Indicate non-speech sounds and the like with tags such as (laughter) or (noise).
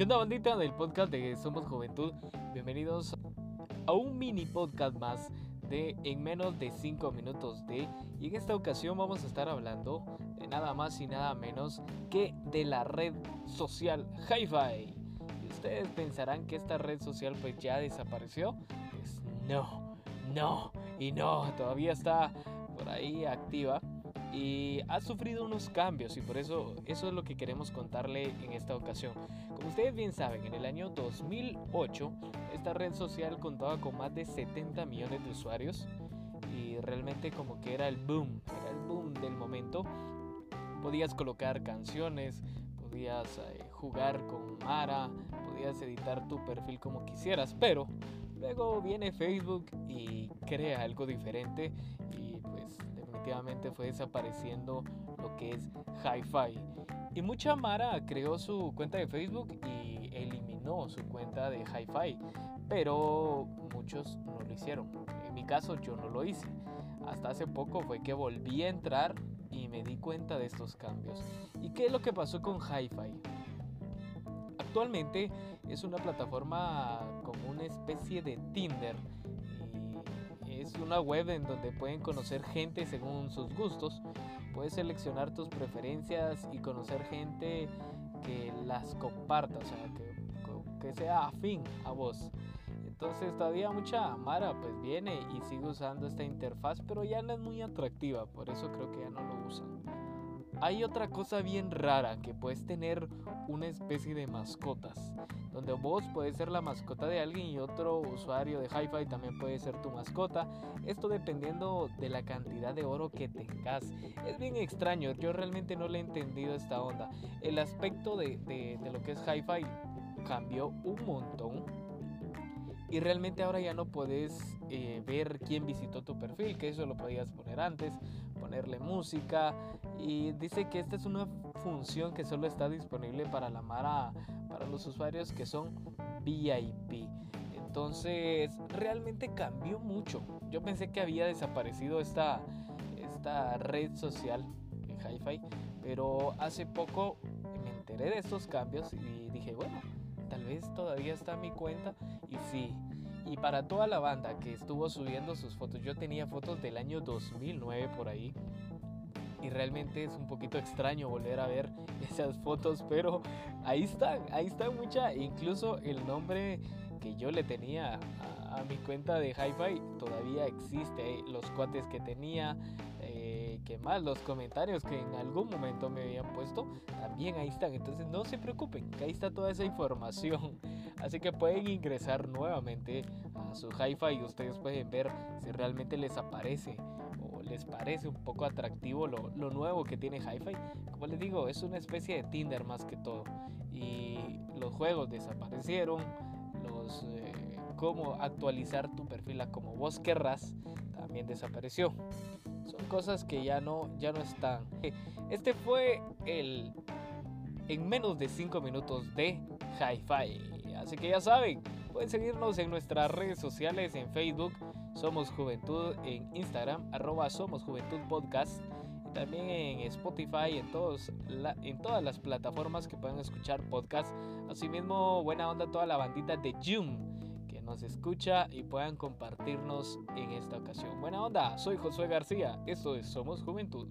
¿Qué onda bandita del podcast de Somos Juventud? Bienvenidos a un mini podcast más de en menos de 5 minutos de y en esta ocasión vamos a estar hablando de nada más y nada menos que de la red social HiFi. Ustedes pensarán que esta red social pues ya desapareció. Pues no, no y no, todavía está por ahí activa y ha sufrido unos cambios y por eso eso es lo que queremos contarle en esta ocasión. Como ustedes bien saben, en el año 2008 esta red social contaba con más de 70 millones de usuarios y realmente como que era el boom, era el boom del momento. Podías colocar canciones, podías eh, jugar con Mara, podías editar tu perfil como quisieras, pero luego viene Facebook y crea algo diferente y fue desapareciendo lo que es Hi-Fi. Y mucha Mara creó su cuenta de Facebook y eliminó su cuenta de Hi-Fi, pero muchos no lo hicieron. En mi caso yo no lo hice. Hasta hace poco fue que volví a entrar y me di cuenta de estos cambios. ¿Y qué es lo que pasó con Hi-Fi? Actualmente es una plataforma como una especie de Tinder es una web en donde pueden conocer gente según sus gustos. Puedes seleccionar tus preferencias y conocer gente que las comparta, o sea, que, que sea afín a vos. Entonces todavía mucha Mara pues viene y sigue usando esta interfaz, pero ya no es muy atractiva, por eso creo que ya no lo usan. Hay otra cosa bien rara que puedes tener una especie de mascotas, donde vos puedes ser la mascota de alguien y otro usuario de hi también puede ser tu mascota. Esto dependiendo de la cantidad de oro que tengas. Es bien extraño, yo realmente no le he entendido esta onda. El aspecto de, lo que es hi cambió un montón y realmente ahora ya no puedes eh, ver quién visitó tu perfil, que eso lo podías poner antes, ponerle música y dice que esta es una función que solo está disponible para la Mara, para los usuarios que son VIP. Entonces realmente cambió mucho. Yo pensé que había desaparecido esta, esta red social en hi pero hace poco me enteré de estos cambios y dije, bueno, tal vez todavía está mi cuenta y sí. Y para toda la banda que estuvo subiendo sus fotos, yo tenía fotos del año 2009 por ahí. Y realmente es un poquito extraño volver a ver (laughs) esas fotos, pero ahí están, ahí está mucha. Incluso el nombre que yo le tenía a, mi cuenta de hi todavía existe. Los cuates que tenía, que más los comentarios que en algún momento me habían puesto, también ahí están. Entonces no se preocupen, que ahí está toda esa información. (laughs) Así que pueden ingresar nuevamente a su hi-fi y ustedes pueden ver si realmente les aparece o les parece un poco atractivo lo, nuevo que tiene hi-fi. Como les digo, es una especie de Tinder más que todo. Y los juegos desaparecieron, los eh, cómo actualizar tu perfil a como vos querrás también desapareció. Son cosas que ya no, ya no están. (laughs) Este fue el en menos de 5 minutos de Hi-Fi. Así que ya saben, pueden seguirnos en nuestras redes sociales, en Facebook, Somos Juventud, en Instagram, arroba Somos Juventud Podcast, y también en Spotify, en, todos en todas las plataformas que puedan escuchar podcast. Asimismo, buena onda toda la bandita de que nos escucha y puedan compartirnos en esta ocasión. Buena onda, soy Josué García, esto es Somos Juventud.